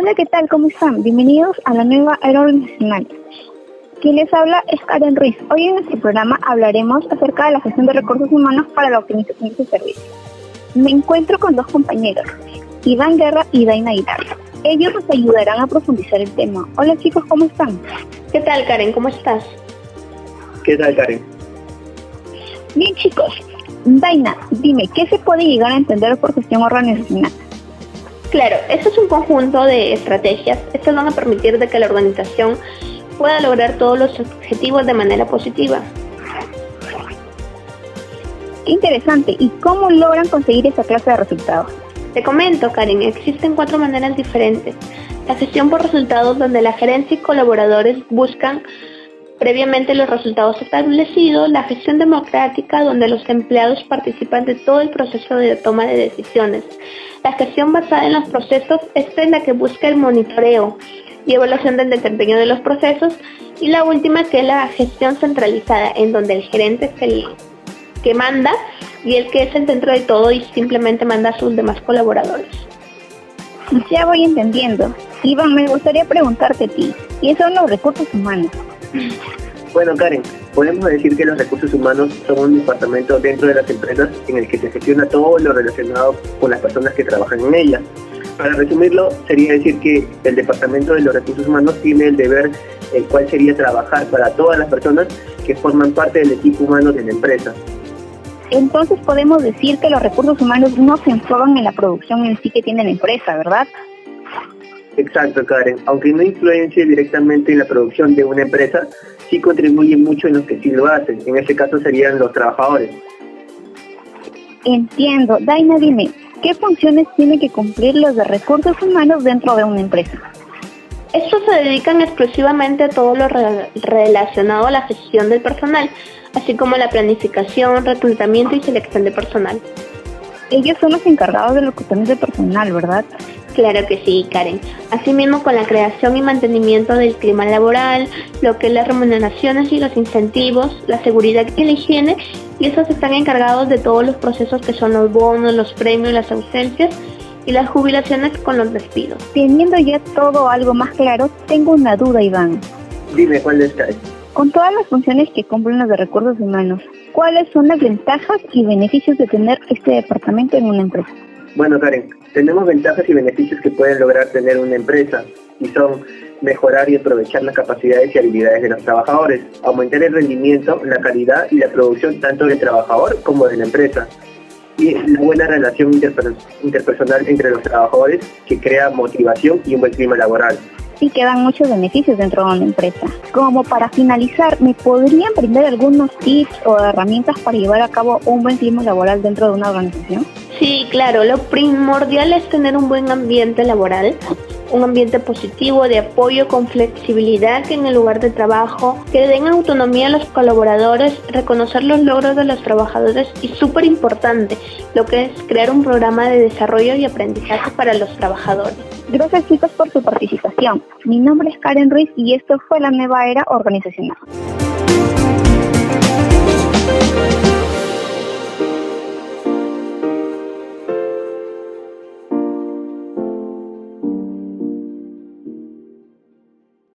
Hola, ¿qué tal? ¿Cómo están? Bienvenidos a la nueva era organizacional. Quien les habla es Karen Ruiz. Hoy en nuestro programa hablaremos acerca de la gestión de recursos humanos para la optimización de su servicio. Me encuentro con dos compañeros, Iván Guerra y Daina Aguilar. Ellos nos ayudarán a profundizar el tema. Hola chicos, ¿cómo están? ¿Qué tal Karen? ¿Cómo estás? ¿Qué tal Karen? Bien chicos, Daina, dime, ¿qué se puede llegar a entender por gestión organizacional? Claro, esto es un conjunto de estrategias. Estas van a permitir de que la organización pueda lograr todos los objetivos de manera positiva. Qué interesante. ¿Y cómo logran conseguir esa clase de resultados? Te comento, Karen, existen cuatro maneras diferentes. La gestión por resultados, donde la gerencia y colaboradores buscan previamente los resultados establecidos, la gestión democrática, donde los empleados participan de todo el proceso de toma de decisiones. La gestión basada en los procesos es en la que busca el monitoreo y evaluación del desempeño de los procesos. Y la última que es la gestión centralizada, en donde el gerente es el que manda y el que es el centro de todo y simplemente manda a sus demás colaboradores. Ya voy entendiendo. Iván, me gustaría preguntarte a ti, ¿y son los recursos humanos? Bueno, Karen, podemos decir que los recursos humanos son un departamento dentro de las empresas en el que se gestiona todo lo relacionado con las personas que trabajan en ellas. Para resumirlo, sería decir que el departamento de los recursos humanos tiene el deber, el cual sería trabajar para todas las personas que forman parte del equipo humano de la empresa. Entonces podemos decir que los recursos humanos no se enfocan en la producción en sí que tiene la empresa, ¿verdad? Exacto, Karen. Aunque no influencie directamente en la producción de una empresa, sí contribuye mucho en los que sí lo hacen. En este caso serían los trabajadores. Entiendo. Daina, dime, ¿qué funciones tienen que cumplir los de recursos humanos dentro de una empresa? Estos se dedican exclusivamente a todo lo relacionado a la gestión del personal, así como la planificación, reclutamiento y selección de personal. Ellos son los encargados de los cuestiones de personal, ¿verdad? Claro que sí, Karen. Asimismo, con la creación y mantenimiento del clima laboral, lo que es las remuneraciones y los incentivos, la seguridad y la higiene, y esos están encargados de todos los procesos que son los bonos, los premios, las ausencias y las jubilaciones con los despidos. Teniendo ya todo algo más claro, tengo una duda, Iván. Dime, ¿cuál es, Karen? Con todas las funciones que cumplen los de recursos humanos, ¿cuáles son las ventajas y beneficios de tener este departamento en una empresa? Bueno, Karen, tenemos ventajas y beneficios que pueden lograr tener una empresa y son mejorar y aprovechar las capacidades y habilidades de los trabajadores, aumentar el rendimiento, la calidad y la producción tanto del trabajador como de la empresa y la buena relación interpersonal entre los trabajadores que crea motivación y un buen clima laboral. Sí que dan muchos beneficios dentro de una empresa. Como para finalizar, ¿me podrían brindar algunos tips o herramientas para llevar a cabo un buen clima laboral dentro de una organización? Sí, claro, lo primordial es tener un buen ambiente laboral, un ambiente positivo de apoyo con flexibilidad en el lugar de trabajo, que den autonomía a los colaboradores, reconocer los logros de los trabajadores y súper importante, lo que es crear un programa de desarrollo y aprendizaje para los trabajadores. Gracias chicos por su participación. Mi nombre es Karen Ruiz y esto fue la nueva era organizacional.